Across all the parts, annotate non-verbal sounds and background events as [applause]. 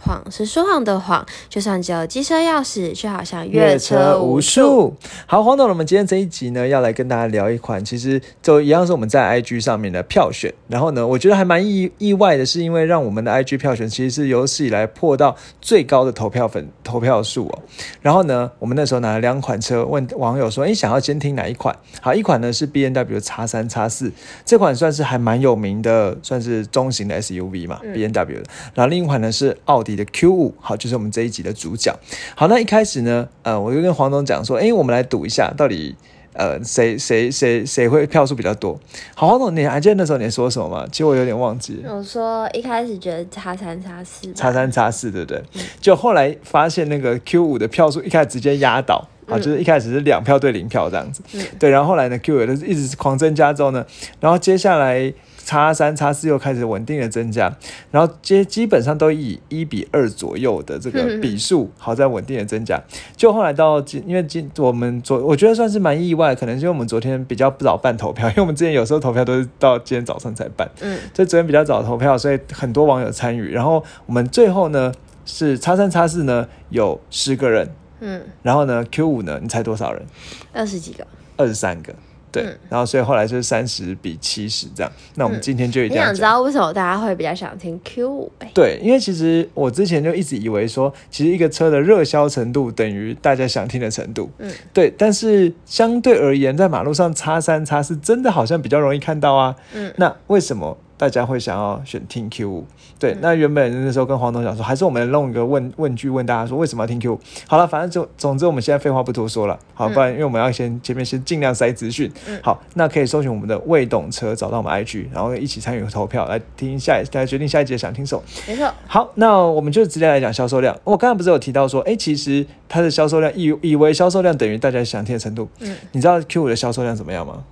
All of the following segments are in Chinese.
谎是说谎的谎，就算只有机车钥匙，却好像越车无数。好，黄董，我们今天这一集呢，要来跟大家聊一款，其实就一样是我们在 IG 上面的票选。然后呢，我觉得还蛮意意外的，是因为让我们的 IG 票选其实是有史以来破到最高的投票粉投票数哦。然后呢，我们那时候拿了两款车，问网友说：“哎，想要监听哪一款？”好，一款呢是 B N W 叉三叉四，这款算是还蛮有名的，算是中型的 S U V 嘛，B N W 的。然后另一款呢是奥迪。你的 Q 五好，就是我们这一集的主角。好，那一开始呢，呃，我就跟黄总讲说，哎，我们来赌一下，到底呃谁谁谁谁会票数比较多。好，黄总，你还记得那时候你说什么吗？其实我有点忘记。我说一开始觉得差三差四，差三差四，对不对？就后来发现那个 Q 五的票数一开始直接压倒，啊，就是一开始是两票对零票这样子。对，然后后来呢，Q 五的一直狂增加之后呢，然后接下来。叉三、叉四又开始稳定的增加，然后基基本上都以一比二左右的这个比数，好在稳定的增加。就后来到今，因为今我们昨我觉得算是蛮意外，可能是因为我们昨天比较不早办投票，因为我们之前有时候投票都是到今天早上才办，嗯，所以昨天比较早投票，所以很多网友参与。然后我们最后呢是叉三、叉四呢有十个人，嗯，然后呢 Q 五呢，你猜多少人？二十几个，二十三个。对，然后所以后来就是三十比七十这样。那我们今天就一定要想知道为什么大家会比较想听 Q 五？对，因为其实我之前就一直以为说，其实一个车的热销程度等于大家想听的程度。嗯，对。但是相对而言，在马路上叉三叉四真的好像比较容易看到啊。嗯，那为什么？大家会想要选听 Q 五，对，那原本那时候跟黄总讲说，还是我们弄一个问问句问大家说，为什么要听 Q 五？好了，反正就总之我们现在废话不多说了，好，不然因为我们要先前面先尽量塞资讯，好，那可以搜寻我们的未懂车，找到我们 IG，然后一起参与投票来听下一，来决定下一节想听什么。没错。好，那我们就直接来讲销售量。我刚才不是有提到说，哎，其实它的销售量以以为销售量等于大家想听的程度，嗯，你知道 Q 五的销售量怎么样吗？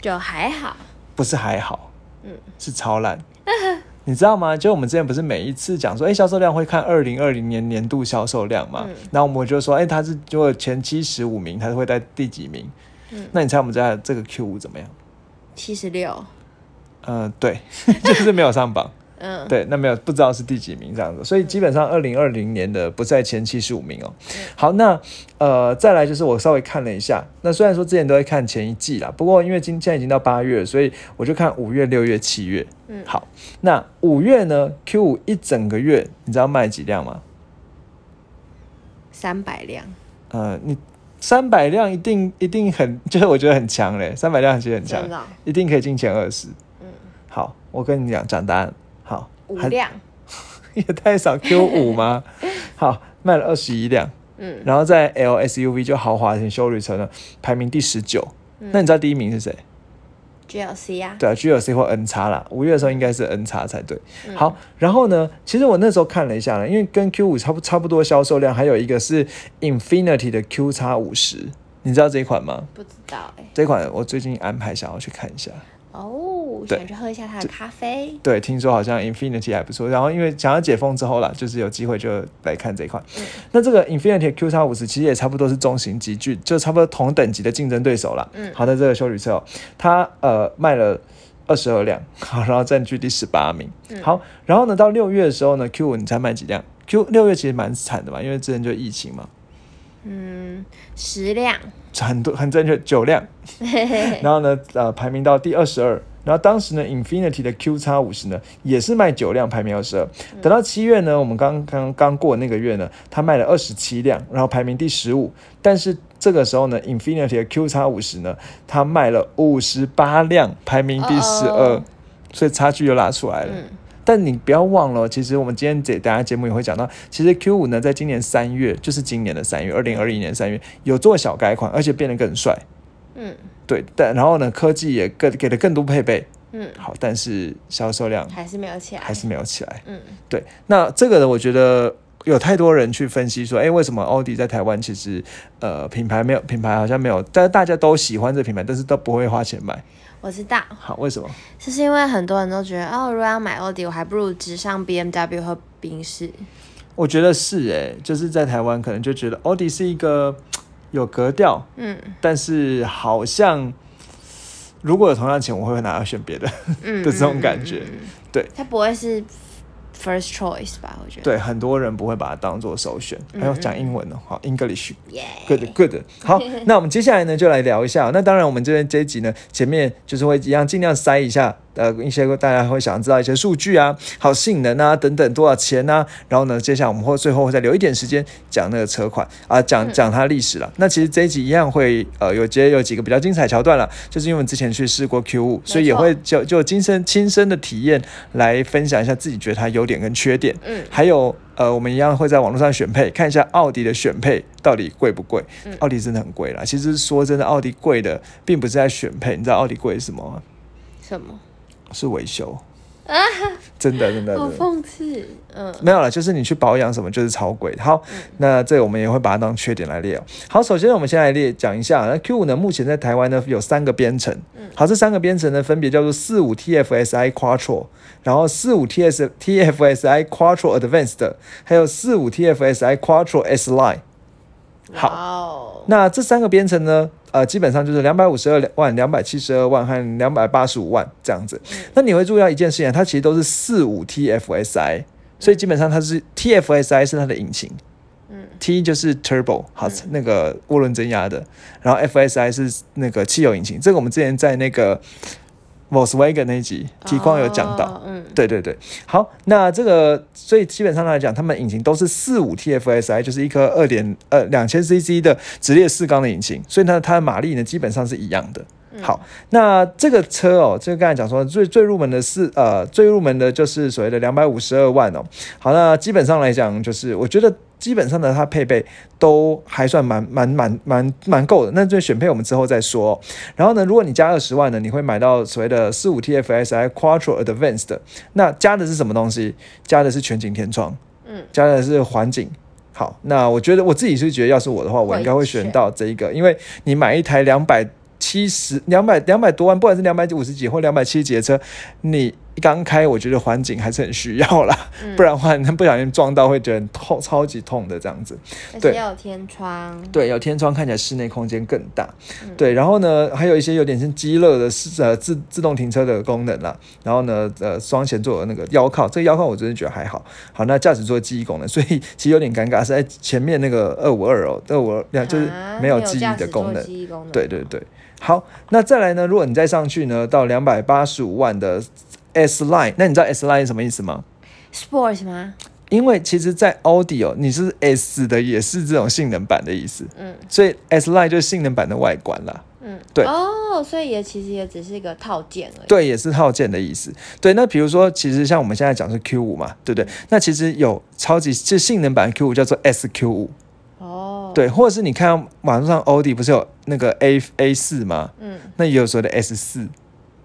就还好。不是还好，嗯，是超烂。[laughs] 你知道吗？就我们之前不是每一次讲说，哎，销售量会看二零二零年年度销售量嘛？然后我们就说，哎，它是如果前七十五名，它是会在第几名？嗯，那你猜我们家这个 Q 五怎么样？七十六。嗯，对，[laughs] 就是没有上榜。嗯，对，那没有不知道是第几名这样子，所以基本上二零二零年的不在前七十五名哦。好，那呃再来就是我稍微看了一下，那虽然说之前都会看前一季啦，不过因为今现在已经到八月，所以我就看五月、六月、七月。嗯，好，那五月呢？Q 五一整个月，你知道卖几辆吗？三百辆。呃，你三百辆一定一定很，[laughs] 就是我觉得很强嘞，三百辆其实很强，一定可以进前二十。嗯，好，我跟你讲讲答案。好，五辆 [laughs] 也太少，Q 五吗？[laughs] 好，卖了二十一辆，嗯，然后在 LSUV 就豪华型修旅车呢，排名第十九。那你知道第一名是谁？GLC 啊，对啊，GLC 或 N 叉啦。五月的时候应该是 N 叉才对。好，然后呢，其实我那时候看了一下呢，因为跟 Q 五差不差不多销售量，还有一个是 Infinity 的 Q 叉五十，你知道这一款吗？不知道哎，这款我最近安排想要去看一下。哦，想去喝一下他的咖啡。对，听说好像 Infinity 还不错。然后因为想要解封之后啦，就是有机会就来看这一款。那这个 Infinity Q 叉五十其实也差不多是中型级距，就差不多同等级的竞争对手了。嗯，好的，这个修旅车，它呃卖了二十二辆，好，然后占据第十八名。好，然后呢，到六月的时候呢，Q 五你才卖几辆？Q 六月其实蛮惨的嘛，因为之前就疫情嘛。嗯，十辆。很多很正确，九辆，[laughs] 然后呢，呃，排名到第二十二。然后当时呢，Infinity 的 Q 叉五十呢，也是卖九辆，排名二十二。等到七月呢，我们刚刚刚过那个月呢，它卖了二十七辆，然后排名第十五。但是这个时候呢，Infinity 的 Q 叉五十呢，它卖了五十八辆，排名第十二，所以差距又拉出来了。但你不要忘了，其实我们今天这大家节目也会讲到，其实 Q 五呢，在今年三月，就是今年的三月，二零二一年三月有做小改款，而且变得更帅。嗯，对，但然后呢，科技也更给了更多配备。嗯，好，但是销售量还是没有起来，还是没有起来。嗯，对，那这个呢，我觉得有太多人去分析说，哎，为什么奥迪在台湾其实呃品牌没有品牌好像没有，但是大家都喜欢这品牌，但是都不会花钱买。我知道，好，为什么？就是因为很多人都觉得，哦，如果要买奥迪，我还不如直上 BMW 和宾士。我觉得是哎，就是在台湾可能就觉得奥迪是一个 [tsk] 有格调，嗯但是好像如果有同样的钱，我会拿来选别的嗯 [laughs] 的这种感觉。嗯嗯嗯对它不会是 first choice 吧？我觉得。对，很多人不会把它当做首选。还有嗯讲英文的，好，English，good good。好，[laughs] 那我们接下来呢，就来聊一下。那当然，我们这边这一集呢，前面就是会一样尽量塞一下，呃，一些大家会想知道一些数据啊，好性能啊等等，多少钱啊。然后呢，接下来我们会最后会再留一点时间讲那个车款啊，讲讲它历史了。那其实这一集一样会呃有接有几个比较精彩桥段了，就是因为我们之前去试过 Q 五，所以也会就就亲身亲身的体验来分享一下自己觉得它优点跟缺点。嗯还有呃，我们一样会在网络上选配，看一下奥迪的选配到底贵不贵。嗯奥迪真的很贵啦。其实说真的，奥迪贵的并不是在选配，你知道奥迪贵是什么吗？什么？是维修啊。真的真的好讽刺。嗯没有了，就是你去保养什么就是超贵的。好，那这我们也会把它当缺点来列哦。好，首先我们先来列讲一下，那 Q 五呢目前在台湾呢有三个编程，好，这三个编程呢分别叫做四五 TFSI Quattro，然后四五 TS TFSI Quattro Advanced，还有四五 TFSI Quattro S Line。好那这三个编程呢，呃，基本上就是两百五十二万、两百七十二万和两百八十五万这样子。那你会注意到一件事情，它其实都是四五 TFSI，所以基本上它是 TFSI 是它的引擎，嗯，T 就是 turbo 好、那个涡轮增压的，然后 FSI 是那个汽油引擎。这个我们之前在那个 Volkswagen 那一集提光有讲到。哦，嗯对对对，好，那这个所以基本上来讲，他们引擎都是四五 TFSI，就是一颗二点呃两千 CC 的直列四缸的引擎，所以呢，它的马力呢基本上是一样的。好，那这个车哦，这个刚才讲说最最入门的是呃最入门的就是所谓的两百五十二万哦。好，那基本上来讲，就是我觉得基本上的，它配备都还算蛮蛮蛮蛮蛮够的。那这选配我们之后再说哦、然后呢，如果你加二十万呢，你会买到所谓的四五 TFSI Quattro Advanced。那加的是什么东西？加的是全景天窗，嗯，加的是环景。好，那我觉得我自己是觉得，要是我的话，我应该会选到这一个，因为你买一台两百七十、两百两百多万，不管是两百五十几或两百七十几的车，你刚开，我觉得环境还是很需要啦，嗯不然的话，你不小心撞到会觉得痛，超级痛的这样子。对而且要有天窗，对，有天窗看起来室内空间更大。嗯对，然后呢，还有一些有点像机乐的是呃自自动停车的功能啦。然后呢，呃，双前座的那个腰靠，这个腰靠我真的觉得还好。好，那驾驶座记忆功能，所以其实有点尴尬，是在前面那个二五二哦，二五二就是啊没有记忆的功能。记忆功能，对对对，好，那再来呢？如果你再上去呢，到两百八十五万的 S Line，那你知道 S Line 是什么意思吗？，Sports 吗？因为其实，在 Audi 哦，你是 S 的，也是这种性能版的意思，嗯所以 S Line 就是性能版的外观啦。嗯，对哦，所以也其实也只是一个套件而已，对，也是套件的意思。对，那比如说，其实像我们现在讲是 Q 五嘛，对不对？那其实有超级就性能版 Q 五叫做 SQ 五，哦，，对，或者是你看网上 Audi 不是有那个 A A 四吗？嗯，那也有所谓的 S 四，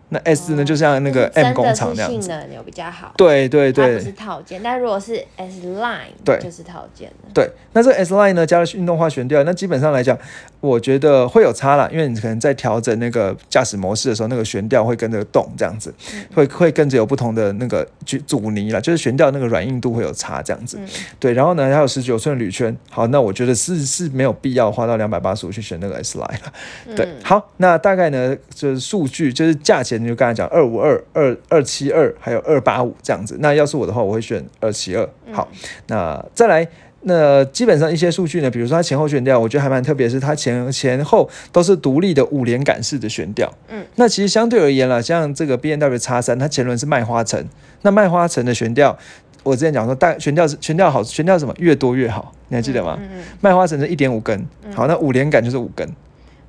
那 S 呢，就像那个 M 工厂那样性能有比较好，对对对。它不是套件，但如果是 S Line，对。就是套件的，对，那这个 S Line 呢加了运动化悬吊，那基本上来讲，我觉得会有差啦，因为你可能在调整那个驾驶模式的时候，那个悬吊会跟着动，这样子，会会跟着有不同的那个阻阻尼啦，就是悬吊那个软硬度会有差这样子。嗯对，然后呢还有十九寸铝圈，好，那我觉得是是没有必要花到两百八十五去选那个 S Line 了。对，嗯好，那大概呢就是数据，就是价钱，就刚才讲二五二、二二七二，还有二八五这样子。那要是我的话，我会选二七二。好，那再来。那基本上一些数据呢，比如说它前后悬吊，我觉得还蛮特别，是它前前后都是独立的五连杆式的悬吊。嗯，那其实相对而言啦，像这个 B N W 叉三，它前轮是麦花臣，那麦花臣的悬吊，我之前讲说大悬吊是悬吊好，悬吊什么越多越好，你还记得吗？嗯嗯麦花臣是一点五根，好，那五连杆就是五根。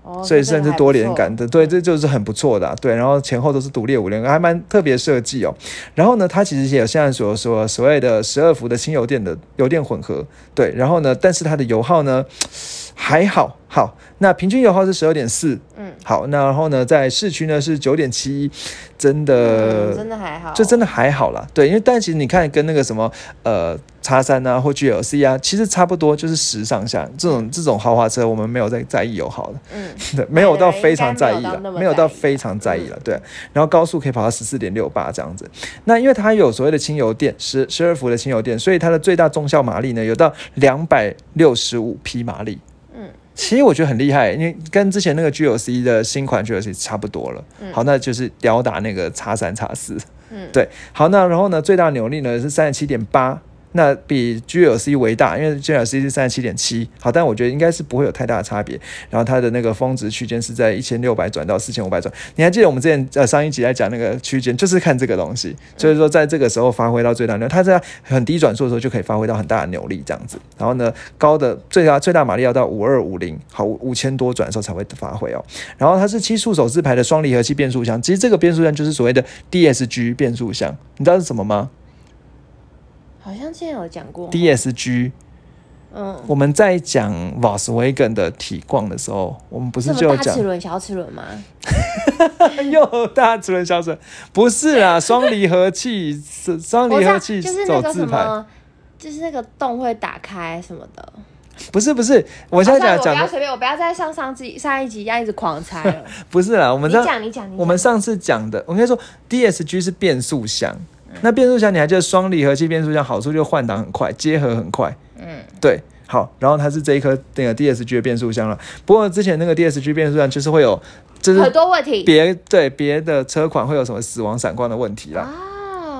哦，所以甚至多连杆的，对，这就是很不错的啊、对。然后前后都是独立五连杆，还蛮特别设计哦。然后呢，它其实也有现在所说所谓的十二伏的轻油电的油电混合，对。然后呢，但是它的油耗呢还好，好，那平均油耗是十二点四，嗯，好，那然后呢，在市区呢是九点七一，真的、嗯真的还好，就真的还好啦。对，因为但其实你看跟那个什么呃叉三啊或 GLC 啊，其实差不多，就是十上下这种这种豪华车，我们没有在在意油耗的。嗯，对，没有到非常在意了应该没有到那，么没有到非常在意了，对。然后高速可以跑到十四点六八这样子。那因为它有所谓的轻油电，十十二伏的轻油电，所以它的最大中效马力呢有到两百六十五匹马力。嗯，其实我觉得很厉害，因为跟之前那个 GLC 的新款 GLC 差不多了。好，那就是吊打那个叉三叉四。嗯对。好，那然后呢，最大扭力呢是三十七点八。那比 GLC 为大，因为 GLC 是三十七点七，好，但我觉得应该是不会有太大的差别。然后它的那个峰值区间是在一千六百转到四千五百转。你还记得我们之前呃上一集在讲那个区间，就是看这个东西，所以说在这个时候发挥到最大扭，它在很低转速的时候就可以发挥到很大的扭力这样子。然后呢，高的最大最大马力要到五二五零，好五千多转的时候才会发挥哦。然后它是七速手自排的双离合器变速箱，其实这个变速箱就是所谓的 DSG 变速箱，你知道是什么吗好像之前有讲过，？DSG 嗯，我们在讲 Volkswagen 的体况的时候，我们不是就有讲大齿轮、小齿轮吗？[laughs] 又大齿轮小齿轮，不是啦，[laughs] 双离合器，是双离合器就是那个走自排，什么，就是那个洞会打开什么的。不是不是，我现在讲不要随便，我不要再上上集上一集一样一直狂猜 [laughs] 了。不是啦，我们你这讲，你讲，你。我们上次讲的，我应该说 DSG 是变速箱，嗯那变速箱你还记得双离合器变速箱好处就换挡很快，结合很快，嗯，对。好，然后它是这一颗那个 DSG 的变速箱了。不过之前那个 DSG 变速箱就是会有，就是很多问题。别对别的车款会有什么死亡闪光的问题啦。哦，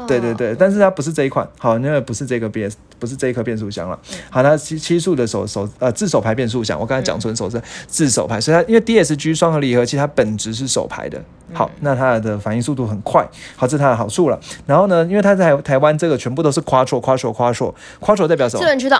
对对对，但是它不是这一款，好，那个不是这个变，不是这一颗变速箱了。好，它七七速的手手呃自手排变速箱，我刚才讲纯手是自手排，所以它因为 DSG 双核离合器它本质是手排的，好，那它的反应速度很快，好，这是它的好处了。然后呢，因为它在台台湾这个全部都是 quattro quattro quattro quattro 代表什么？四轮驱动。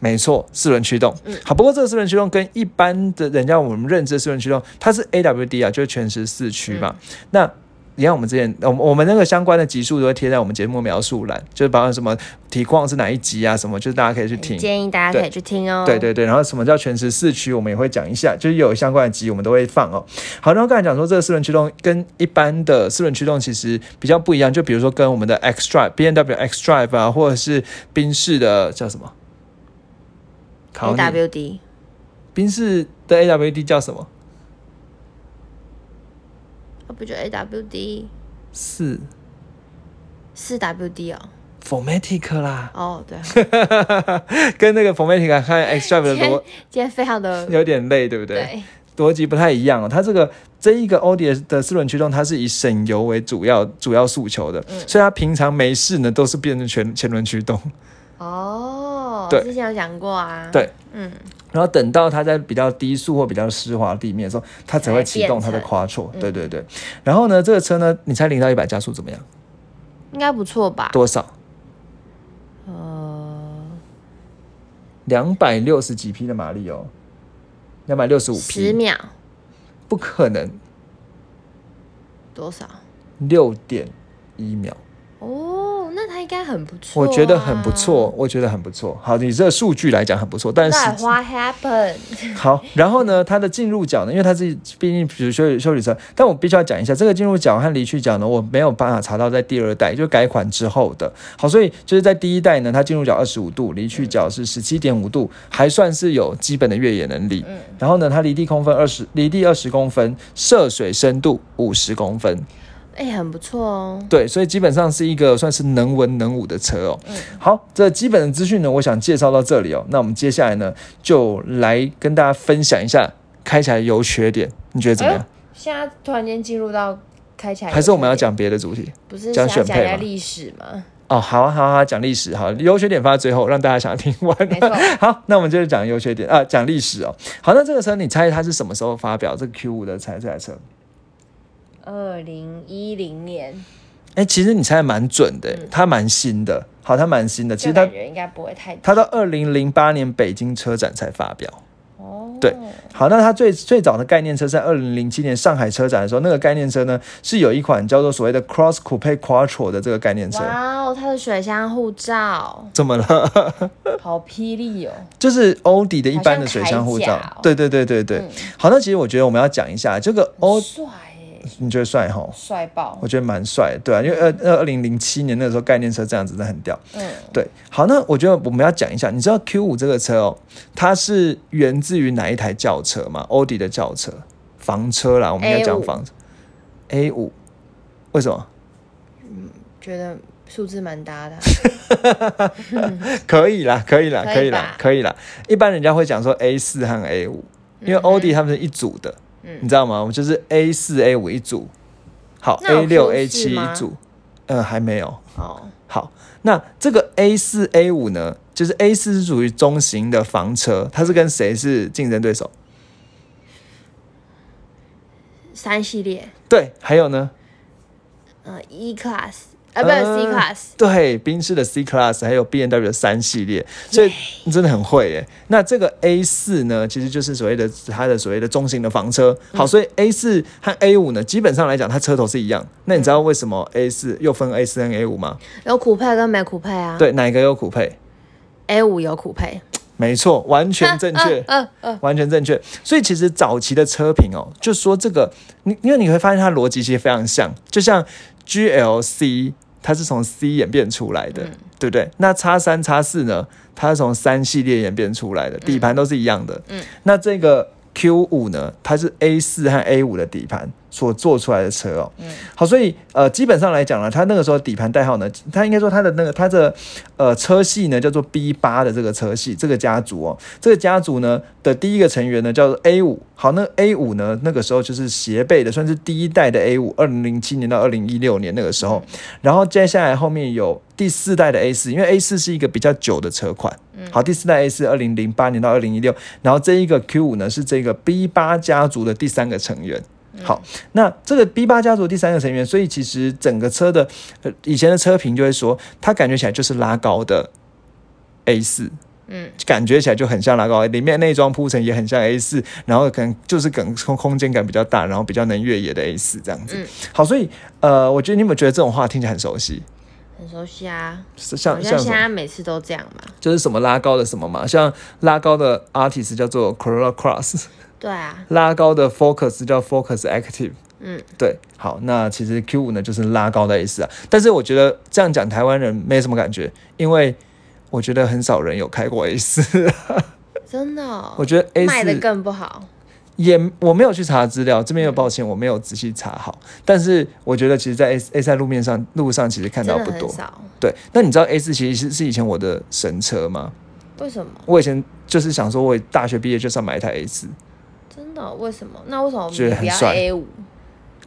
没错，四轮驱动。嗯好，不过这个四轮驱动跟一般的人家我们认知的四轮驱动，它是 AWD 啊，就是全时四驱嘛。那你看我们之前，我们我们那个相关的集数都会贴在我们节目描述栏，就是包括什么体况是哪一集啊，什么，就是大家可以去听。建议大家可以去听哦。对对对，然后什么叫全时四驱，我们也会讲一下，就是有相关的集我们都会放哦。好，然后刚才讲说这个四轮驱动跟一般的四轮驱动其实比较不一样，就比如说跟我们的 X Drive、B N W X Drive 啊，或者是宾士的叫什么？AWD 宾士的 AWD 叫什么？哦，不就 AWD 四四 WD 哦。Formatic 啦，哦，对，[laughs] 跟那个 Formatic 和 X Drive 的今天逻今天非常的 [laughs] 有点累，对不对？对，逻辑不太一样哦。它这个这一个欧迪的四轮驱动，它是以省油为主要主要诉求的，嗯所以它平常没事呢都是变成全前轮驱动。哦，对之前有讲过啊。对，嗯，然后等到它在比较低速或比较湿滑地面的时候，它才会启动它的才变成 Quattro。对对对。然后呢，这个车呢，你猜零到一百加速怎么样？应该不错吧？多少？呃，两百六十几匹的马力哦，两百六十五匹，十秒不可能，多少？六点一秒。应该很不错、我觉得很不错，。我觉得很不错。好，你这个数据来讲很不错，但是 What happened？好，然后呢，它的进入角呢，因为它是毕竟比如修修理车，但我必须要讲一下，这个进入角和离去角呢，我没有办法查到在第二代就改款之后的。好，所以就是在第一代呢，它进入角二十五度，离去角是十七点五度，还算是有基本的越野能力。嗯然后呢，它离地空分二十，离地二十公分，涉水深度五十公分。哎、很不错哦。对，所以基本上是一个算是能文能武的车哦。嗯好，这基本的资讯呢，我想介绍到这里哦。那我们接下来呢，就来跟大家分享一下开起来优缺点，你觉得怎么样？哎现在突然间进入到开起来，还是我们要？讲别的主题？不是讲想选配历史吗？哦，好啊，好啊讲历史，好，优缺点放在最后，让大家想听完。[laughs] 好，那我们接着讲优缺点啊，讲历史哦。好，那这个车你猜它是什么时候发表？这个 Q 五的猜这台车？二零一零年，哎，其实你猜的蛮准的，它蛮新的。好，它蛮新的。其实它应该不会太它到二零零八年北京车展才发表。哦。对，好，那它最最早的概念车在二零零七年上海车展的时候，那个概念车呢是有一款叫做所谓的 Cross Coupe Quattro 的这个概念车。哇哦，它的水箱护罩怎么了？[laughs] 好霹雳哦！就是欧迪的一般的水箱护罩。对对对对对。好，那其实我觉得我们要讲一下这个欧。帅你觉得帅哈？帅爆！我觉得蛮帅，对啊，因为二二二零零七年那个时候概念车这样子真的很屌。嗯，对。好，那我觉得我们要讲一下，你知道 Q 五这个车哦，它是源自于哪一台轿车吗？欧迪的轿车，房车啦，我们要讲房车。A 五，为什么？嗯，觉得数字蛮搭的。[laughs] 可以啦，可以啦，可以啦，可以啦。一般人家会讲说 A 四和 A 五，因为欧迪他们是一组的。你知道吗？我们就是 A 四 A 五一组，好 A 六 A 七一组，呃，还没有。哦，好，那这个 A 四 A 五呢，就是 A 四是属于中型的房车，它是跟谁是竞争对手？三系列。对，还有呢？呃，E Class。啊，不是 C Class，对，宾士的 C Class，还有 B N W 的三系列，所以你真的很会耶。那这个 A 四呢，其实就是所谓的它的所谓的中型的房车。好，所以 A 四和 A 五呢，基本上来讲，它车头是一样。那你知道为什么 A 四又分 A 四跟 A 五吗？有酷配跟没酷配啊？对，哪一个有酷配？A 五有酷配，没错，完全正确，嗯 [laughs] 嗯，完全正确。所以其实早期的车评哦，就说这个，你因为你会发现它逻辑其实非常像，就像 G L C。它是从 C 演变出来的，对不对？那叉三叉四呢？它是从三系列演变出来的，底盘都是一样的。嗯，那这个 Q 五呢？它是 A 四和 A 五的底盘。所做出来的车哦，嗯，好，所以呃，基本上来讲呢，它那个时候底盘代号呢，它应该说它的那个它的呃车系呢叫做 B 八的这个车系，这个家族哦，这个家族呢的第一个成员呢叫做 A 五，好，那 A 五呢那个时候就是斜背的，算是第一代的 A 五，二零零七年到二零一六年那个时候，然后接下来后面有第四代的 A 四，因为 A 四是一个比较久的车款，好，第四代 A 四二零零八年到二零一六，然后这一个 Q 五呢是这个 B 八家族的第三个成员。好，那这个 B 八家族第三个成员，所以其实整个车的呃以前的车评就会说，它感觉起来就是拉高的 A 四，嗯，感觉起来就很像拉高，里面内装铺陈也很像 A 四，然后可能就是更空空间感比较大，然后比较能越野的 A 四这样子。好，所以呃，我觉得你有没有觉得这种话听起来很熟悉？很熟悉啊，像像现在每次都这样嘛，就是什么拉高的什么嘛，像拉高的 artist 叫做 Corolla Cross。对啊，拉高的 Focus 叫 Focus Active，嗯，对，好，那其实 Q 五呢就是拉高的意思啊，但是我觉得这样讲台湾人没什么感觉，因为我觉得很少人有开过 A 四，[laughs] 真的，我觉得 A 四卖的更不好，也我没有去查资料，这边又抱歉，我没有仔细查好，但是我觉得其实，在 A A 三路面上路上其实看到不多，对，那你知道 A 四其实是是以前我的神车吗？为什么？我以前就是想说，我大学毕业就是要买一台 A 四。真的？为什么？那为什么觉得很帅？A 五？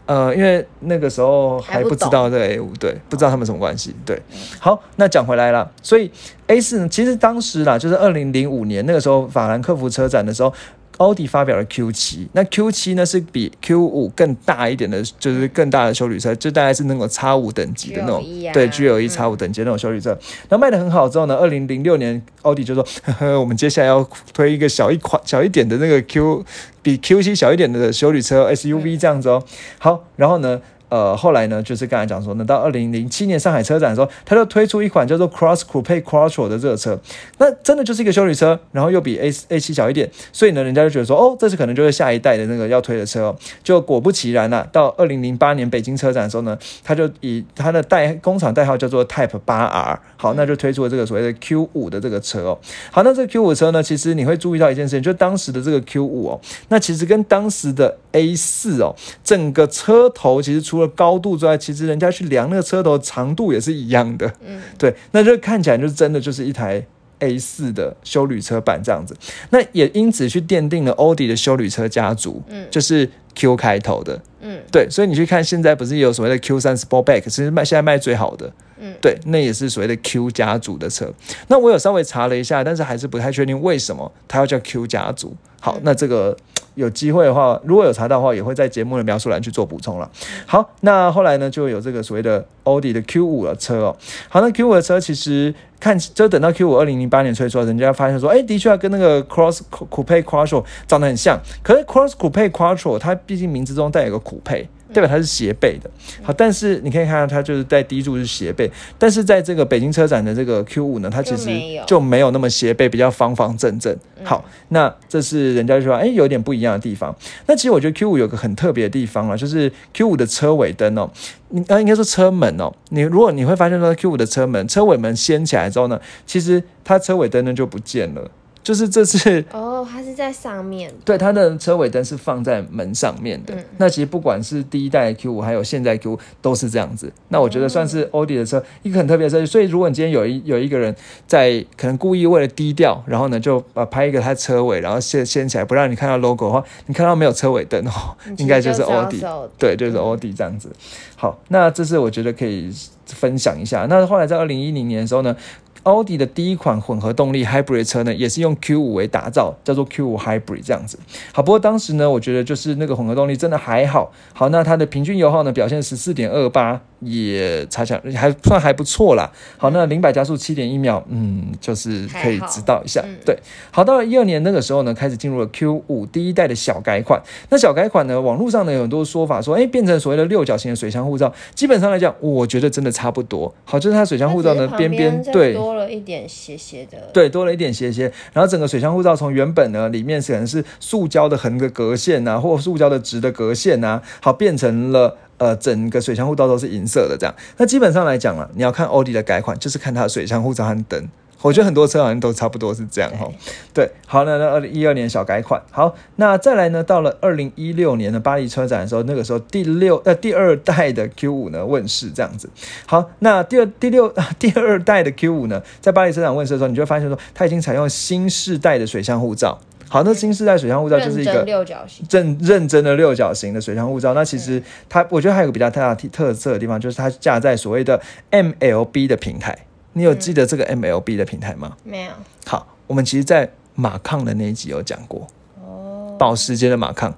呃，因为那个时候还不知道这个 A 五，对，不知道他们什么关系。对，好，那讲回来了，所以 A 四呢，其实当时啦，就是二零零五年那个时候法兰克福车展的时候。奥迪发表了 Q 七，那 Q 七呢是比 Q 五更大一点的，就是更大的修理车，就大概是那种叉五等级的那种，对，G L E X 五等级那种修理车。那卖的很好之后呢，二零零六年奥迪就说，呵呵，我们接下来要推一个小一款、小一点的那个 Q，比 Q 七小一点的修理车 S U V 这样子哦。好，然后呢？呃，后来呢，就是刚才讲说呢，到二零零七年上海车展的时候，他就推出一款叫做 Cross Coupe Quattro 的这个车，那真的就是一个修理车，然后又比 A A 七小一点，所以呢，人家就觉得说，哦，这是可能就是下一代的那个要推的车哦。就果不其然呐，到二零零八年北京车展的时候呢，他就以他的代工厂代号叫做 Type 八 R，好，那就推出了这个所谓的 Q 五的这个车哦。好，那这个 Q 五车呢，其实你会注意到一件事情，就当时的这个 Q 五哦，那其实跟当时的 A 四哦，整个车头其实出除了高度之外，其实人家去量那个车头长度也是一样的，嗯，对，那就看起来就是真的就是一台 A 四的修旅车版这样子，那也因此去奠定了欧迪的修旅车家族，嗯，就是 Q 开头的，嗯，对，所以你去看现在不是有所谓的 Q 三 Sportback，其实卖现在卖最好的，嗯，对，那也是所谓的 Q 家族的车。那我有稍微查了一下，但是还是不太确定为什么它要叫 Q 家族。好，那这个。有机会的话，如果有查到的话，也会在节目的描述栏去做补充了。好，那后来呢，就有这个所谓的奥迪的 Q 五的车哦。好，那 Q 五的车其实看，就等到 Q 五二零零八年推出，人家发现说，哎，的确跟那个 Cross Coupe Quattro 长得很像。可是 Cross Coupe Quattro 它毕竟名字中带有个 Coupe。代表它是斜背的，好，但是你可以看到它就是在低柱是斜背，但是在这个北京车展的这个 Q 五呢，它其实就没有那么斜背，比较方方正正。好，那这是人家就说，哎，有点不一样的地方。那其实我觉得 Q 五有个很特别的地方啊，就是 Q 五的车尾灯哦，你啊应该说车门哦，你如果你会发现说 Q 五的车门车尾门掀起来之后呢，其实它车尾灯呢就不见了。就是这次哦，它是在上面，对，它的车尾灯是放在门上面的。那其实不管是第一代 Q 五，还有现在 Q 五，都是这样子。那我觉得算是奥迪的车一个很特别的设计。所以如果你今天有一有一个人在可能故意为了低调，然后呢就把拍一个它车尾，然后掀掀起来不让你看到 logo 的话，你看到没有车尾灯哦，应该就是奥迪，对，就是奥迪这样子。好，那这是我觉得可以分享一下。那后来在二零一零年的时候呢？奥迪的第一款混合动力 Hybrid 车呢，也是用 Q 五为打造，叫做 Q 五 Hybrid 这样子。好，不过当时呢，我觉得就是那个混合动力真的还好。好，那它的平均油耗呢，表现十四点二八，也差强还算还不错啦。好，那零百加速七点一秒，嗯，就是可以知道一下。对，好，到了一二年那个时候呢，开始进入了 Q 五第一代的小改款。那小改款呢，网络上呢有很多说法说，哎，变成所谓的六角形的水箱护罩。基本上来讲，我觉得真的差不多。好，就是它水箱护罩呢边边对。多了一点斜斜的，对，多了一点斜斜，然后整个水箱护罩从原本呢里面可能是塑胶的横的格线呐，或塑胶的直的格线呐，好变成了呃整个水箱护罩都是银色的这样。那基本上来讲了，你要看奥迪的改款，就是看它的水箱护罩和灯。我觉得很多车好像都差不多是这样哈，对，好，那那二零一二年小改款，好，那再来呢，到了二零一六年的巴黎车展的时候，那个时候第六呃第二代的 Q 五呢问世这样子，好，那第二第六 [laughs] 第二代的 Q 五呢，在巴黎车展问世的时候，你就会发现说，它已经采用新世代的水箱护罩，好，那新世代水箱护照就是一个六角形，认认真的六角形的水箱护照，那其实它我觉得还有个比较大的特色的地方，就是它架在所谓的 MLB 的平台。你有记得这个 MLB 的平台吗？没有。好，我们其实，在马抗的那一集有讲过。哦。保时捷的马抗。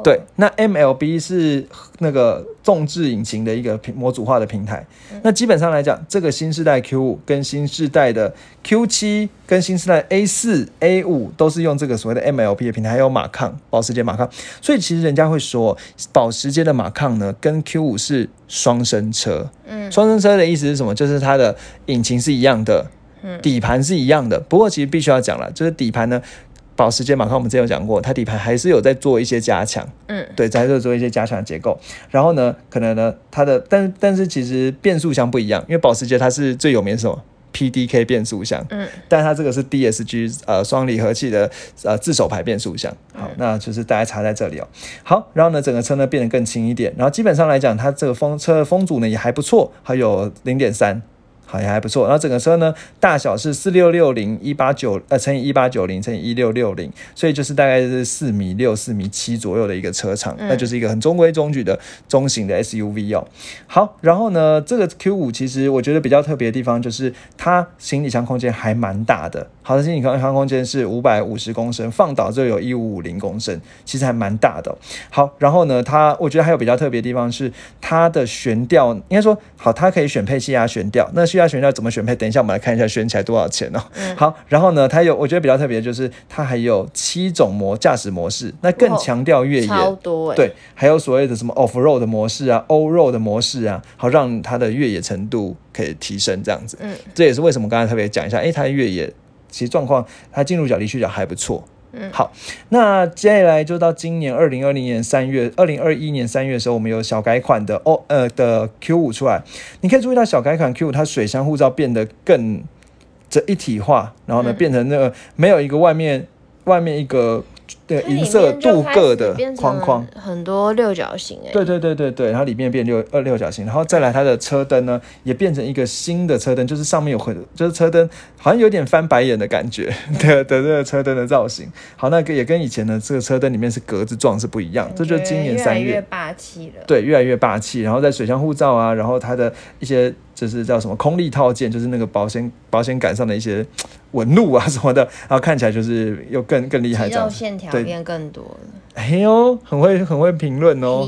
哦。对，那 MLB 是那个纵置引擎的一个平模组化的平台。那基本上来讲，这个新世代 Q 五跟新世代的 Q 七跟新世代 A 四、A 五都是用这个所谓的 MLB 的平台，还有马抗，保时捷马抗。所以其实人家会说，保时捷的马抗呢，跟 Q 五是双生车。双生车的意思是什么？就是它的引擎是一样的，底盘是一样的。不过其实必须要讲了，就是底盘呢，保时捷马上我们之前有讲过，它底盘还是有在做一些加强。嗯，对，在做做一些加强结构。然后呢，可能呢，它的但但是其实变速箱不一样，因为保时捷它是最有名什么？PDK 变速箱，嗯，但它这个是 DSG 呃双离合器的呃自手排变速箱，好，那就是大家插在这里哦。好，然后呢，整个车呢变得更轻一点，然后基本上来讲，它这个风车的风阻呢也还不错，还有零点三。好像还不错，然后整个车呢大小是四六六零一八九呃乘以一八九零乘以一六六零，所以就是大概是四米六四米七左右的一个车长，那就是一个很中规中矩的中型的 SUV 哦。好，然后呢这个 Q 五其实我觉得比较特别的地方就是它行李箱空间还蛮大的，好的行李箱空间是五百五十公升，放倒就有一五五零公升，其实还蛮大的。好，然后呢它我觉得还有比较特别的地方是它的悬吊，应该说好它可以选配气压悬吊，那气压悬吊怎么选配？等一下我们来看一下选起来多少钱哦。好，然后呢，它有我觉得比较特别的就是它还有七种模驾驶模式，那更强调越野，超多对，还有所谓的什么 off road 的模式啊，all road 的模式啊，好让它的越野程度可以提升这样子。嗯，这也是为什么刚才特别讲一下，哎，它的越野其实状况，它进入角离去角还不错。嗯，好，那接下来就到今年二零二零年三月，二零二一年三月的时候，我们有小改款的哦，呃的 Q 五出来，你可以注意到小改款 Q 五，它水箱护罩变得更这一体化，然后呢，变成那个没有一个外面外面一个。对，银色镀铬的框框，很多六角形哎。对对对对对，它里面变六二六角形，然后再来它的车灯呢，也变成一个新的车灯，就是上面有很，就是车灯好像有点翻白眼的感觉 [laughs] 的的这个车灯的造型。好，那个也跟以前的这个车灯里面是格子状是不一样，这就是今年三月越霸气了。对，越来越霸气。然后在水箱护罩啊，然后它的一些就是叫什么空力套件，就是那个保险保险杆上的一些。纹路啊什么的，然后看起来就是又更更厉害，这样线条变更多了。哎呦，很会很会评论哦。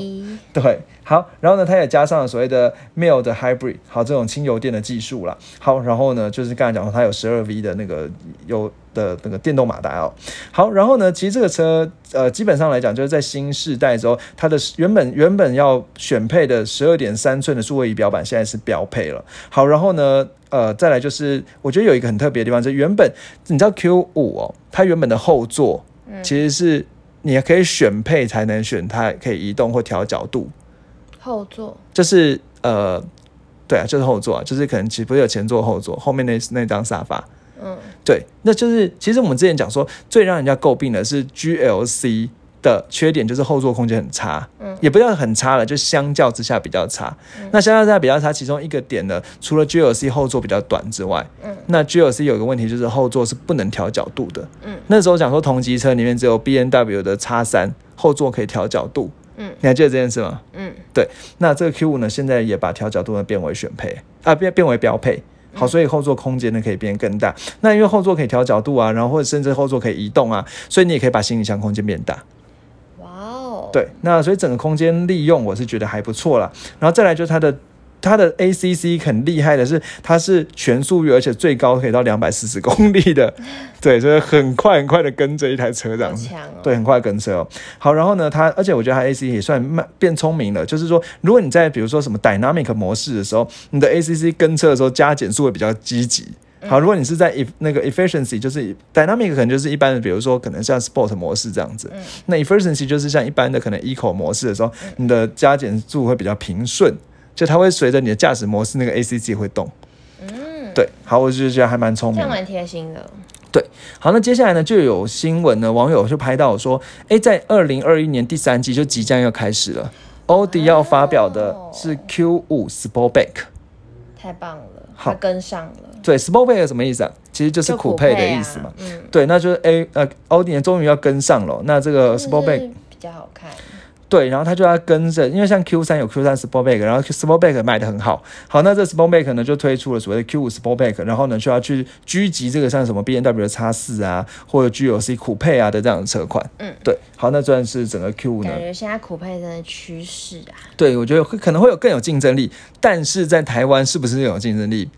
对，好，然后呢，它也加上了所谓的 mild hybrid，好，这种轻油电的技术啦。好，然后呢，就是刚才讲说它有十二 V 的那个油的那个电动马达哦。好，然后呢，其实这个车呃，基本上来讲，就是在新世代之后，它的原本原本要选配的十二点三寸的数位仪表板，现在是标配了。好，然后呢，呃，再来就是我觉得有一个很特别的地方，就是原本你知道 Q 五哦，它原本的后座其实是。你也可以选配才能选它可以移动或调角度。后座就是呃，对啊，就是后座啊，就是可能其实不是有前座后座，后面那那张沙发。嗯，对，那就是其实我们之前讲说，最让人家诟病的是 GLC。的缺点就是后座空间很差，嗯，也不要很差了，就相较之下比较差。那相较之下比较差，其中一个点呢，除了 GLC 后座比较短之外，嗯，那 GLC 有个问题就是后座是不能调角度的，嗯，那时候讲说同级车里面只有 B N W 的叉三后座可以调角度，嗯，你还记得这件事吗？嗯，对，那这个 Q 五呢，现在也把调角度呢变为选配啊，变变为标配，好，所以后座空间呢可以变更大。那因为后座可以调角度啊，然后或者甚至后座可以移动啊，所以你也可以把行李箱空间变大。哇哦对，那所以整个空间利用我是觉得还不错啦。然后再来就是它的它的 ACC 很厉害的是，它是全速域，而且最高可以到两百四十公里的，[laughs] 对，所以很快很快的跟着一台车这样子，对，很快跟车哦。好，然后呢，它而且我觉得它 ACC 也算慢变聪明了，就是说如果你在比如说什么 Dynamic 模式的时候，你的 ACC 跟车的时候加减速会比较积极。好，如果你是在 e 那个 efficiency，就是 dynamic 可能就是一般的，比如说可能像 sport 模式这样子。嗯。那 efficiency 就是像一般的可能 eco 模式的时候，你的加减速会比较平顺，就它会随着你的驾驶模式那个 ACC 会动。嗯。对，好，我就觉得还蛮聪明，这样蛮贴心的。对，好，那接下来呢就有新闻呢，网友就拍到说，哎，在二零二一年第三季就即将要开始了，奥迪要发表的是 Q 五 Sportback。太棒了，它跟上了。对，Sportback 什么意思啊？其实就是酷配的意思嘛。嗯，对，那就是 A 呃，奥迪终于要跟上了。那这个 Sportback 比较好看。对，然后他就要跟着，因为像 Q 三有 Q 三 Sportback，然后 Sportback 卖的很好。好，那这 Sportback 呢就推出了所谓的 Q 五 Sportback，然后呢就要去狙击这个像什么 B N W 的叉四啊，或者 G L C 酷配啊的这样的车款。嗯，对。好，那算是整个 Q 五呢。感觉现在酷配真的趋势啊。对，我觉得会可能会有更有竞争力，但是在台湾是不是有竞争力？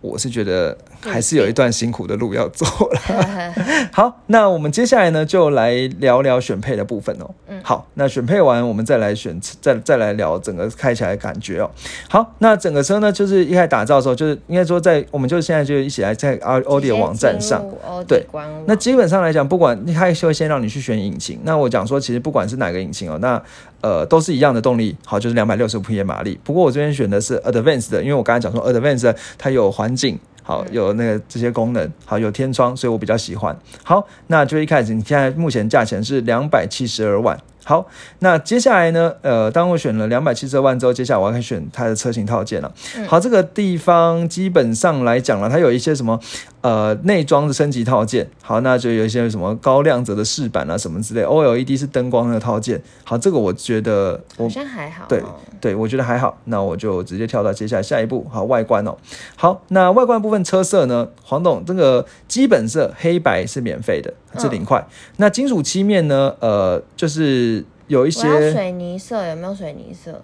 我是觉得还是有一段辛苦的路要走了。[laughs] 好，那我们接下来呢，就来聊聊选配的部分哦。嗯，好，那选配完，我们再来选，再再来聊整个开起来的感觉哦。好，那整个车呢，就是一开始打造的时候，就是应该说在，我们就现在就一起来在奥奥迪网站上，对，那基本上来讲，不管它会先让你去选引擎，那我讲说，其实不管是哪个引擎哦，那呃都是一样的动力，好，就是两百六十五匹马力。不过我这边选的是 Advanced 的，因为我刚才讲说 Advanced 它有环境。好，有那个这些功能，好有天窗，所以我比较喜欢。好，那就一开始，你现在目前价钱是两百七十二万。好，那接下来呢？呃，当我选了两百七十二万之后，接下来我要开始选它的车型套件了。好，这个地方基本上来讲了，它有一些什么呃内装的升级套件。好，那就有一些什么高亮泽的饰板啊，什么之类。OLED 是灯光的套件。好，这个我觉得好像还好。对对，我觉得还好。那我就直接跳到接下来下一步。好，外观哦。好，那外观部分车色呢？黄董，这个基本色黑白是免费的，这零块。那金属漆面呢？呃，就是。有一些水泥色，有没有水泥色？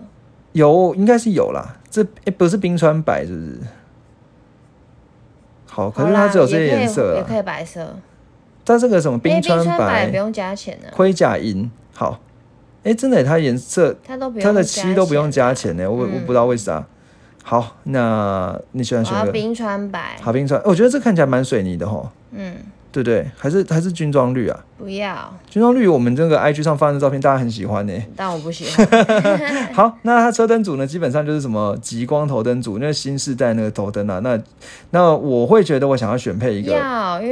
有，应该是有啦。这诶不是冰川白，是不是？好，可是它只有这些颜色，也可以白色。但这个什么冰川白不用加钱的，盔甲银。好，哎，真的，它颜色它都它的漆都不用加钱呢。我我不知道为啥。好，那你喜欢选冰川白？好，冰川，我觉得这看起来蛮水泥的哈。嗯。对对，还是还是军装绿啊？不要军装绿，我们这个 IG 上发的照片，大家很喜欢呢。但我不喜欢。[laughs] 好，那它车灯组呢，基本上就是什么极光头灯组，那新世代那个头灯啊。那那我会觉得我想要选配一个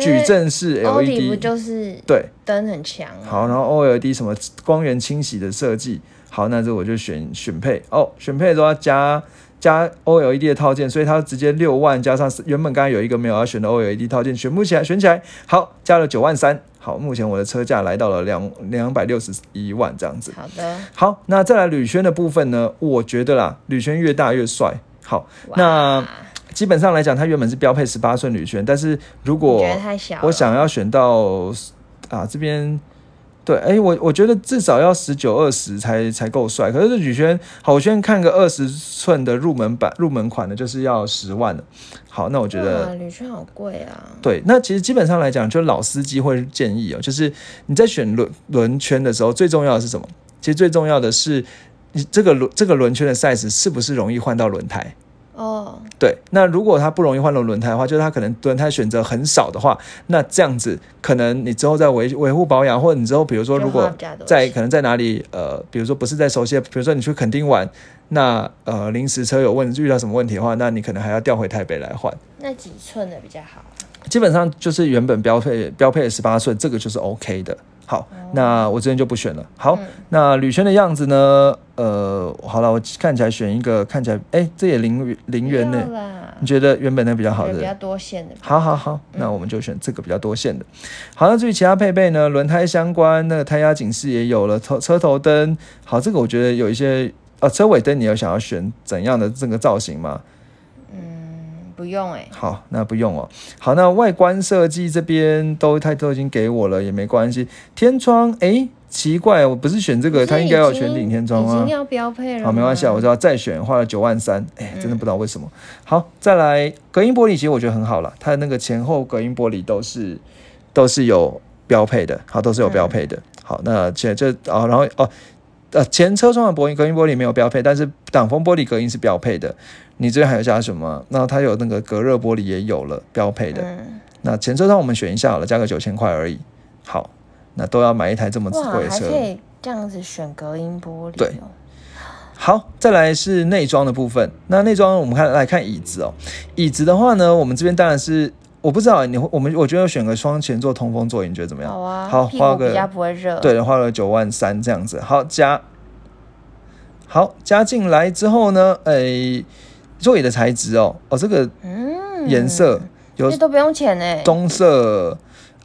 矩阵式 LED，不就是对灯很强。好，然后 OLED 什么光源清洗的设计。好，那这我就选选配哦，选配的时候要加。加 OLED 的套件，所以它直接六万加上原本刚刚有一个没有要选的 OLED 套件，选不起来，选起来好，加了九万三。好，目前我的车价来到了两两百六十一万这样子。好的，好，那再来铝圈的部分呢？我觉得啦，铝圈越大越帅。好，那基本上来讲，它原本是标配十八寸铝圈，但是如果我想要选到啊这边。对，哎，我我觉得至少要十九二十才才够帅。可是宇轩，好，我先看个二十寸的入门版、入门款的，就是要十万了。好，那我觉得铝圈好贵啊。对，那其实基本上来讲，就老司机会建议哦，就是你在选轮轮圈的时候，最重要的是什么？其实最重要的是你这个轮这个轮圈的 size 是不是容易换到轮胎？哦，对，那如果它不容易换了轮胎的话，就是它可能轮胎选择很少的话，那这样子可能你之后在维维护保养，或者你之后比如说如果在可能在哪里呃，比如说不是在熟悉，比如说你去垦丁玩，那呃临时车有问遇到什么问题的话，那你可能还要调回台北来换。那几寸的比较好？基本上就是原本标配标配的十八寸，这个就是 OK 的。好，那我这边就不选了。好，那铝圈的样子呢？呃，好了，我看起来选一个看起来，哎，这也零零元呢。你觉得原本的比较好的？比较多线的。好好好，那我们就选这个比较多线的。好，那至于其他配备呢？轮胎相关，那个胎压警示也有了，车车头灯。好，这个我觉得有一些，呃，车尾灯你有想要选怎样的这个造型吗？不用哎，好，那不用哦。好，那外观设计这边都他都已经给我了，也没关系。天窗，哎，奇怪，我不是选这个，它应该要全顶天窗啊。已经要标配了。好，没关系啊，我知道再选花了九万三，哎，真的不知道为什么。好，再来隔音玻璃，其实我觉得很好了，它的那个前后隔音玻璃都是都是有标配的，好，都是有标配的。好，那前这哦，然后哦，呃，前车窗的隔音隔音玻璃没有标配，但是挡风玻璃隔音是标配的。你这边还有加什么？那它有那个隔热玻璃也有了，标配的。那前车窗我们选一下好了，加个九千块而已。好，那都要买一台这么贵的车，可以这样子选隔音玻璃。对，好，再来是内装的部分。那内装我们看来看椅子哦，椅子的话呢，我们这边当然是我不知道你会，我们我觉得选个双前座通风座椅，你觉得怎么样？好啊，好，花个比较不会热。对，花了九万三这样子。好加，好加进来之后呢，诶。座椅的材质哦，哦，这个颜色有都不用钱呢。棕色，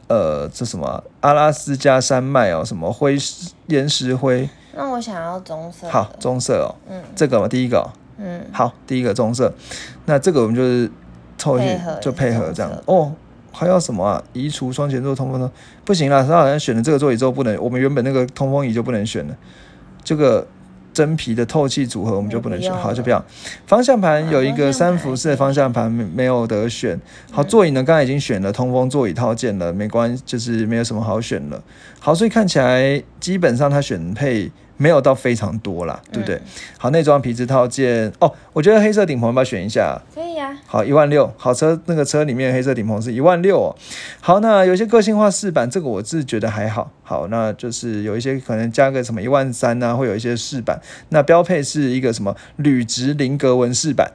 呃，这什么阿拉斯加山脉哦，什么灰石岩石灰。那我想要棕色。好，棕色哦。嗯，这个嘛，第一个。嗯，好，第一个棕色。那这个我们就是凑一就配合这样。哦，还要什么啊？移除双前座通风呢？不行了，他好像选了这个座椅之后不能，我们原本那个通风椅就不能选了。这个。真皮的透气组合我们就不能选，好就不要。方向盘有一个三辐式的方向盘没没有得选。好，座椅呢刚才已经选了通风座椅套件了，没关就是没有什么好选了。好，所以看起来基本上他选配。没有到非常多啦，对不对？好，内装皮质套件哦，我觉得黑色顶棚要不要选一下？可以呀。好，一万六，好车那个车里面黑色顶棚是一万六哦。好，那有些个性化饰板，这个我是觉得还好。好，那就是有一些可能加个什么一万三啊，会有一些饰板。那标配是一个什么铝质菱格纹饰板。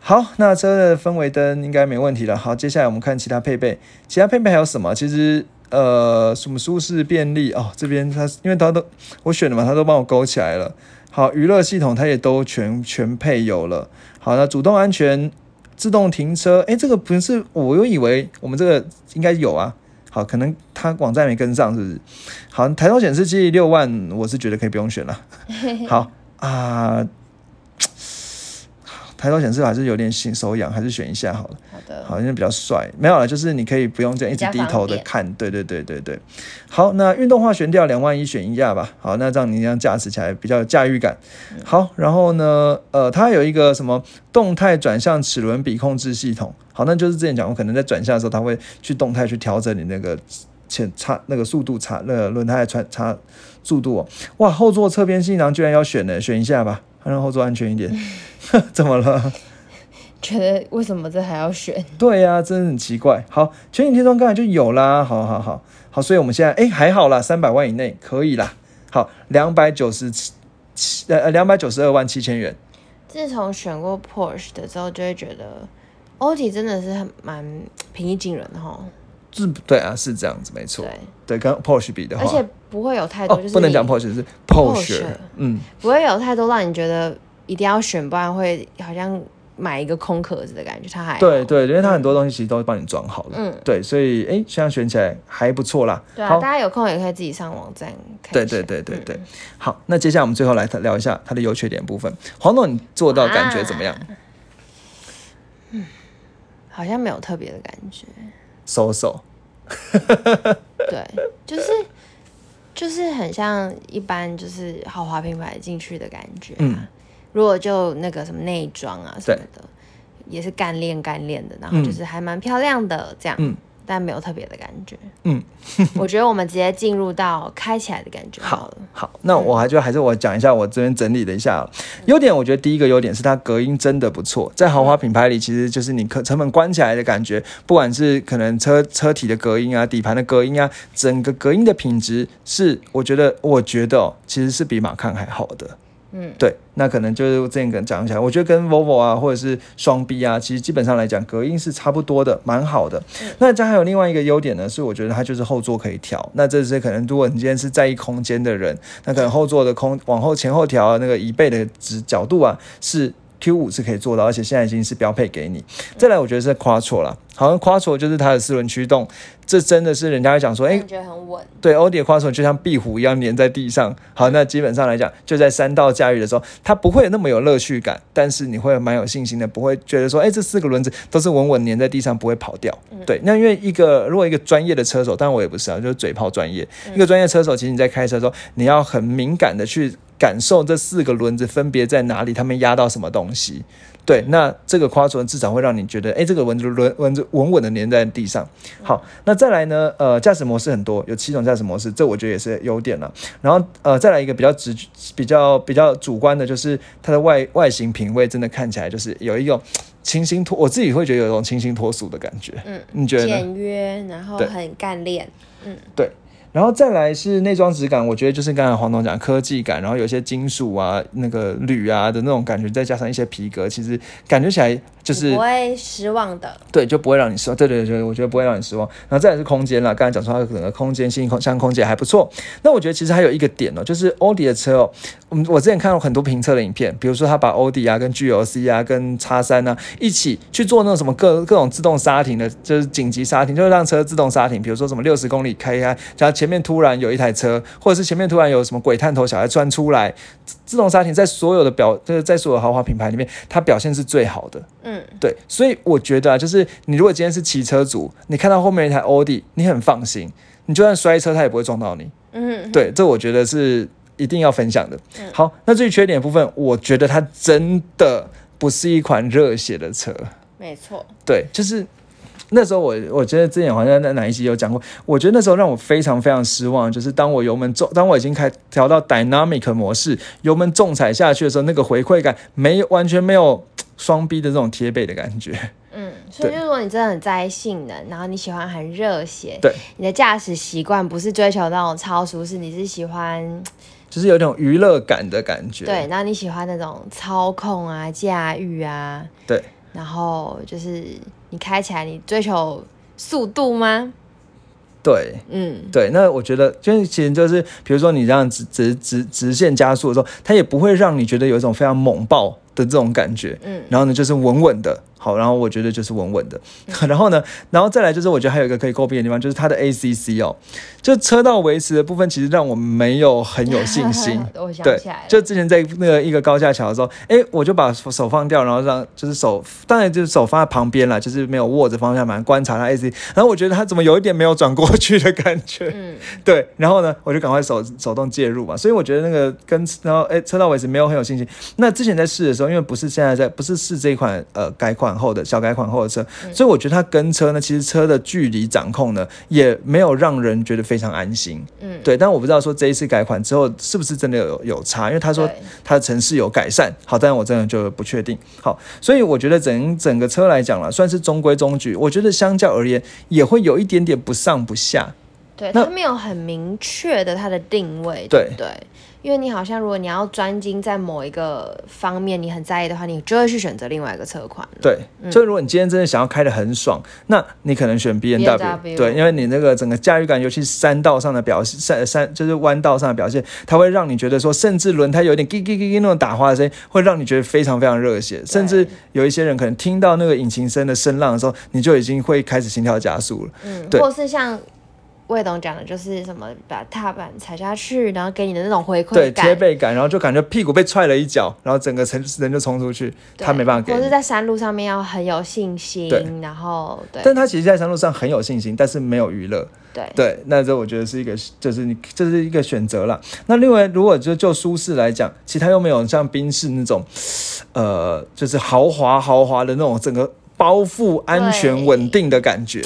好，那车的氛围灯应该没问题了。好，接下来我们看其他配备，其他配备还有什么？其实。呃，什么舒适便利哦？这边它因为它都我选的嘛，它都帮我勾起来了。好，娱乐系统它也都全全配有了。好，那主动安全、自动停车，哎，这个不是，我又以为我们这个应该有啊。好，可能它网站没跟上，是不是？好，抬头显示器六万，我是觉得可以不用选了。[laughs] 好啊。抬头显示还是有点心手痒，还是选一下好了。好的，好像比较帅。没有了，就是你可以不用这样一直低头的看。对对对对对。好，那运动化悬吊两万一选一下吧。好，那这样你这样驾驶起来比较有驾驭感。好，然后呢，呃，它有一个什么动态转向齿轮比控制系统。好，那就是之前讲过，可能在转向的时候，它会去动态去调整你那个前差那个速度差那个轮胎的差速度哦。哇，后座侧边气囊居然要选呢，选一下吧，让后座安全一点。[laughs] 怎么了？觉得为什么这还要选？对呀，真的很奇怪。好，全景天窗刚才就有啦。好好好好，所以我们现在哎还好啦，三百万以内可以啦。好，两百九十七呃呃两百九十二万七千元。自从选过 Porsche 的之后，就会觉得欧体真的是很蛮平易近人的哈。是，对啊，是这样子，没错。对，对，跟 Porsche 比的话，而且不会有太多，就是不能讲 Porsche 是 Porsche，嗯，不会有太多让你觉得。一定要选，不然会好像买一个空壳子的感觉。它还对对，因为它很多东西其实都会帮你装好了。嗯，对，所以哎，现在选起来还不错啦。对啊，大家有空也可以自己上网站看。对对对对对，好，那接下来我们最后来聊一下它的优缺点部分。黄总，你做到感觉怎么样？嗯，好像没有特别的感觉。收手。对，就是。就是很像一般就是豪华品牌进去的感觉、啊。嗯。如果就那个什么内装啊什么的，也是干练干练的，然后嗯。就是还蛮漂亮的这样，嗯但没有特别的感觉。嗯，[laughs] 我觉得我们直接进入到开起来的感觉好好了。好，那我还就还是我讲一下我这边整理了一下哦优点。我觉得第一个优点是它隔音真的不错，在豪华品牌里，其实就是你可成本关起来的感觉，不管是可能车车体的隔音啊、底盘的隔音啊，整个隔音的品质是我觉得我觉得、哦、其实是比马抗还好的。嗯，对，那可能就是这样跟讲起来，我觉得跟 Volvo 啊或者是双 B 啊，其实基本上来讲隔音是差不多的，蛮好的。那这还有另外一个优点呢，是我觉得它就是后座可以调。那这是可能如果你今天是在意空间的人，那可能后座的空往后前后调那个椅背的直角度啊是。Q 五是可以做到，而且现在已经是标配给你。再来，我觉得是 Quattro 啦，好像 Quattro 就是它的四轮驱动，这真的是人家会讲说，哎、感觉很稳。对，欧迪的 Quattro 就像壁虎一样粘在地上。好，那基本上来讲，就在山道驾驭的时候，它不会那么有乐趣感，但是你会蛮有信心的，不会觉得说，哎，这四个轮子都是稳稳粘在地上，不会跑掉。对，那因为一个如果一个专业的车手，当然我也不是啊，就是嘴炮专业。一个专业车手，其实你在开车的时候，你要很敏感的去感受这四个轮子分别在哪里，他们压到什么东西。对，那这个 Quattro 至少会让你觉得，哎，这个轮子轮轮子稳稳的粘在地上。好，那再来呢？呃，驾驶模式很多，有七种驾驶模式，这我觉得也是优点了。然后呃，再来一个比较直、比较比较主观的，就是它的外外形品味真的看起来就是有一种清新脱，我自己会觉得有一种清新脱俗的感觉。嗯，你觉得呢？简约，然后很干练。嗯对。然后再来是内装质感，我觉得就是刚才黄总讲科技感，然后有些金属啊、那个铝啊的那种感觉，再加上一些皮革，其实感觉起来就是不会失望的。对，就不会让你失望。对对对，我觉得不会让你失望。然后再来是空间啦，刚才讲说它整个空间、新空像空间还不错。那我觉得其实还有一个点哦，就是欧迪的车哦，嗯，我之前看过很多评测的影片，比如说他把欧迪啊、跟 GLC 啊、跟叉三啊一起去做那种什么各各种自动刹停的，就是紧急刹停，就是让车自动刹停。比如说什么六十公里开开，然后前面突然有一台车，或者是前面突然有什么鬼探头小孩钻出来，自自动刹停在所有的表，就是在所有豪华品牌里面，它表现是最好的。嗯，对，所以我觉得啊，就是你如果今天是骑车族，你看到后面一台欧迪，你很放心，你就算摔车，它也不会撞到你。嗯，对，这我觉得是一定要分享的。好，那至于缺点部分，我觉得它真的不是一款热血的车。没错。对，就是那时候我我觉得之前好像在哪一集有讲过，我觉得那时候让我非常非常失望，就是当我油门重，当我已经开调到 dynamic 模式，油门重踩下去的时候，那个回馈感没有完全没有双逼的这种贴背的感觉。嗯，所以就是如果你真的很在意性能，然后你喜欢很热血，对，你的驾驶习惯不是追求那种超舒适，你是喜欢就是有一种娱乐感的感觉。对，然后你喜欢那种操控啊、驾驭啊，对然后就是你开起来，你追求速度吗？对嗯，对，那我觉得就是其实就是，比如说你这样直直直直线加速的时候，它也不会让你觉得有一种非常猛爆的这种感觉。嗯然后呢，就是稳稳的。好，然后我觉得就是稳稳的。[laughs] 然后呢，然后再来就是，我觉得还有一个可以诟病的地方，就是它的 ACC 哦，就车道维持的部分，其实让我没有很有信心。[laughs] 我想对起来了，，就之前在那个一个高架桥的时候，哎，我就把手放掉，然后让就是手，当然就是手放在旁边了，就是没有握着方向盘观察它 AC，然后我觉得它怎么有一点没有转过去的感觉，嗯，[laughs] 对，然后呢，我就赶快手手动介入嘛，所以我觉得那个跟然后哎车道维持没有很有信心。那之前在试的时候，因为不是现在在不是试这一款呃改款后的小改款后的车，所以我觉得它跟车呢，其实车的距离掌控呢也没有让人觉得非常安心。嗯对，但我不知道说这一次改款之后是不是真的有有差，因为他说对它的城市有改善，好，但是我真的就不确定。好，所以我觉得整整个车来讲了，算是中规中矩。我觉得相较而言，也会有一点点不上不下。对，那它没有很明确的它的定位，对对？因为你好像如果你要专精在某一个方面，你很在意的话，你就会去选择另外一个车款。对，所以如果你今天真的想要开的很爽，那你可能选 B N BMW 对，因为你那个整个驾驭感，尤其是山道上的表现，山山就是弯道上的表现，它会让你觉得说，甚至轮胎有点叽叽叽叽那种打滑的声音，会让你觉得非常非常热血，甚至有一些人可能听到那个引擎声的声浪的时候，你就已经会开始心跳加速了。嗯，对。或是像魏董讲的，就是什么把踏板踩下去，然后给你的那种回馈对，贴背感，然后就感觉屁股被踹了一脚，然后整个人人就冲出去，他没办法给你。或是在山路上面要很有信心，然后对但他其实，在山路上很有信心，但是没有娱乐。对对，那这我觉得是一个，就是你这是一个选择啦。那另外，如果就就舒适来讲，其实它又没有像宾士那种，呃，就是豪华豪华的那种整个包覆、安全、稳定的感觉。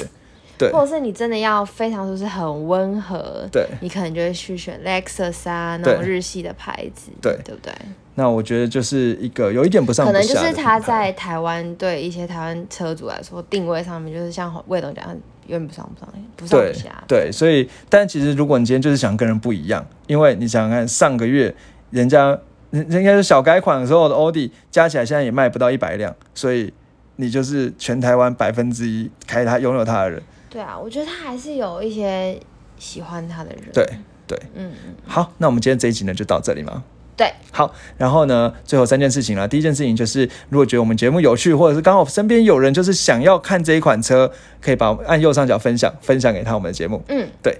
对或者是你真的要非常就是很温和，对，你可能就会去选 Lexus 啊那种日系的牌子，对对不对？那我觉得就是一个有一点不上可能就是它在台湾对一些台湾车主来说定位上面，就是像魏董讲的，有点不上不上，不上下。对，所以但其实如果你今天就是想跟人不一样，因为你想想看，上个月人家人人家是小改款的时候的奥迪加起来现在也卖不到一百辆，所以你就是全台湾百分之一开它拥有它的人。对啊，我觉得他还是有一些喜欢他的人。对，对，嗯嗯，好，那我们今天这一集呢就到这里嘛。对，好，然后呢，最后三件事情了。第一件事情就是，如果觉得我们节目有趣，或者是刚好身边有人就是想要看这一款车，可以把我们按右上角分享，分享给他我们的节目。嗯，对。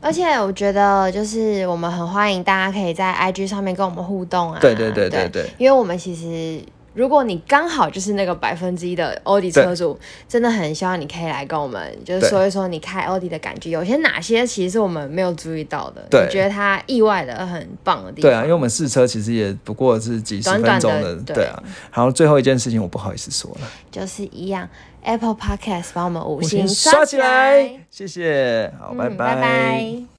而且我觉得，就是我们很欢迎大家可以在 IG 上面跟我们互动啊。对对对对对因为我们其实，如果你刚好就是那个百分之一的欧迪车主，真的很希望你可以来跟我们，就是对。说一说你开欧迪的感觉，有些哪些其实是我们没有注意到的，对。你觉得它意外的很棒的地方。对啊，因为我们试车其实也不过是几十分短钟的，对。对啊。然后最后一件事情，我不好意思说了，就是一样，Apple Podcast 帮我们五五星刷起来来，，谢谢，好，嗯拜。拜拜